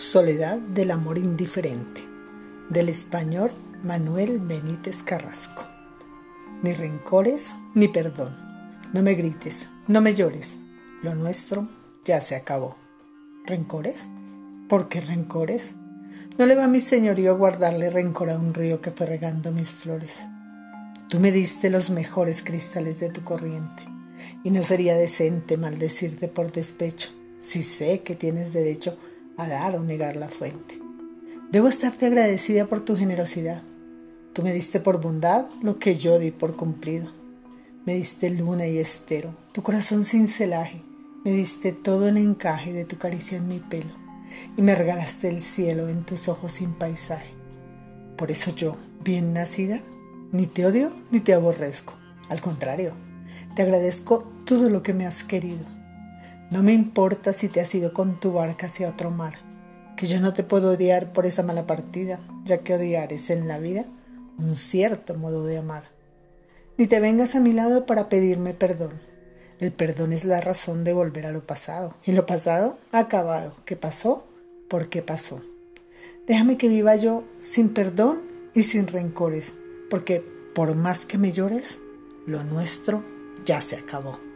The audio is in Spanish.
Soledad del amor indiferente, del español Manuel Benítez Carrasco. Ni rencores ni perdón. No me grites, no me llores. Lo nuestro ya se acabó. ¿Rencores? ¿Por qué rencores? No le va a mi señorío guardarle rencor a un río que fue regando mis flores. Tú me diste los mejores cristales de tu corriente, y no sería decente maldecirte por despecho, si sé que tienes derecho a dar o negar la fuente. Debo estarte agradecida por tu generosidad. Tú me diste por bondad lo que yo di por cumplido. Me diste luna y estero, tu corazón sin celaje. Me diste todo el encaje de tu caricia en mi pelo y me regalaste el cielo en tus ojos sin paisaje. Por eso yo, bien nacida, ni te odio ni te aborrezco. Al contrario, te agradezco todo lo que me has querido no me importa si te has ido con tu barca hacia otro mar, que yo no te puedo odiar por esa mala partida, ya que odiar es en la vida un cierto modo de amar. Ni te vengas a mi lado para pedirme perdón. El perdón es la razón de volver a lo pasado. Y lo pasado ha acabado. ¿Qué pasó? ¿Por qué pasó? Déjame que viva yo sin perdón y sin rencores, porque por más que me llores, lo nuestro ya se acabó.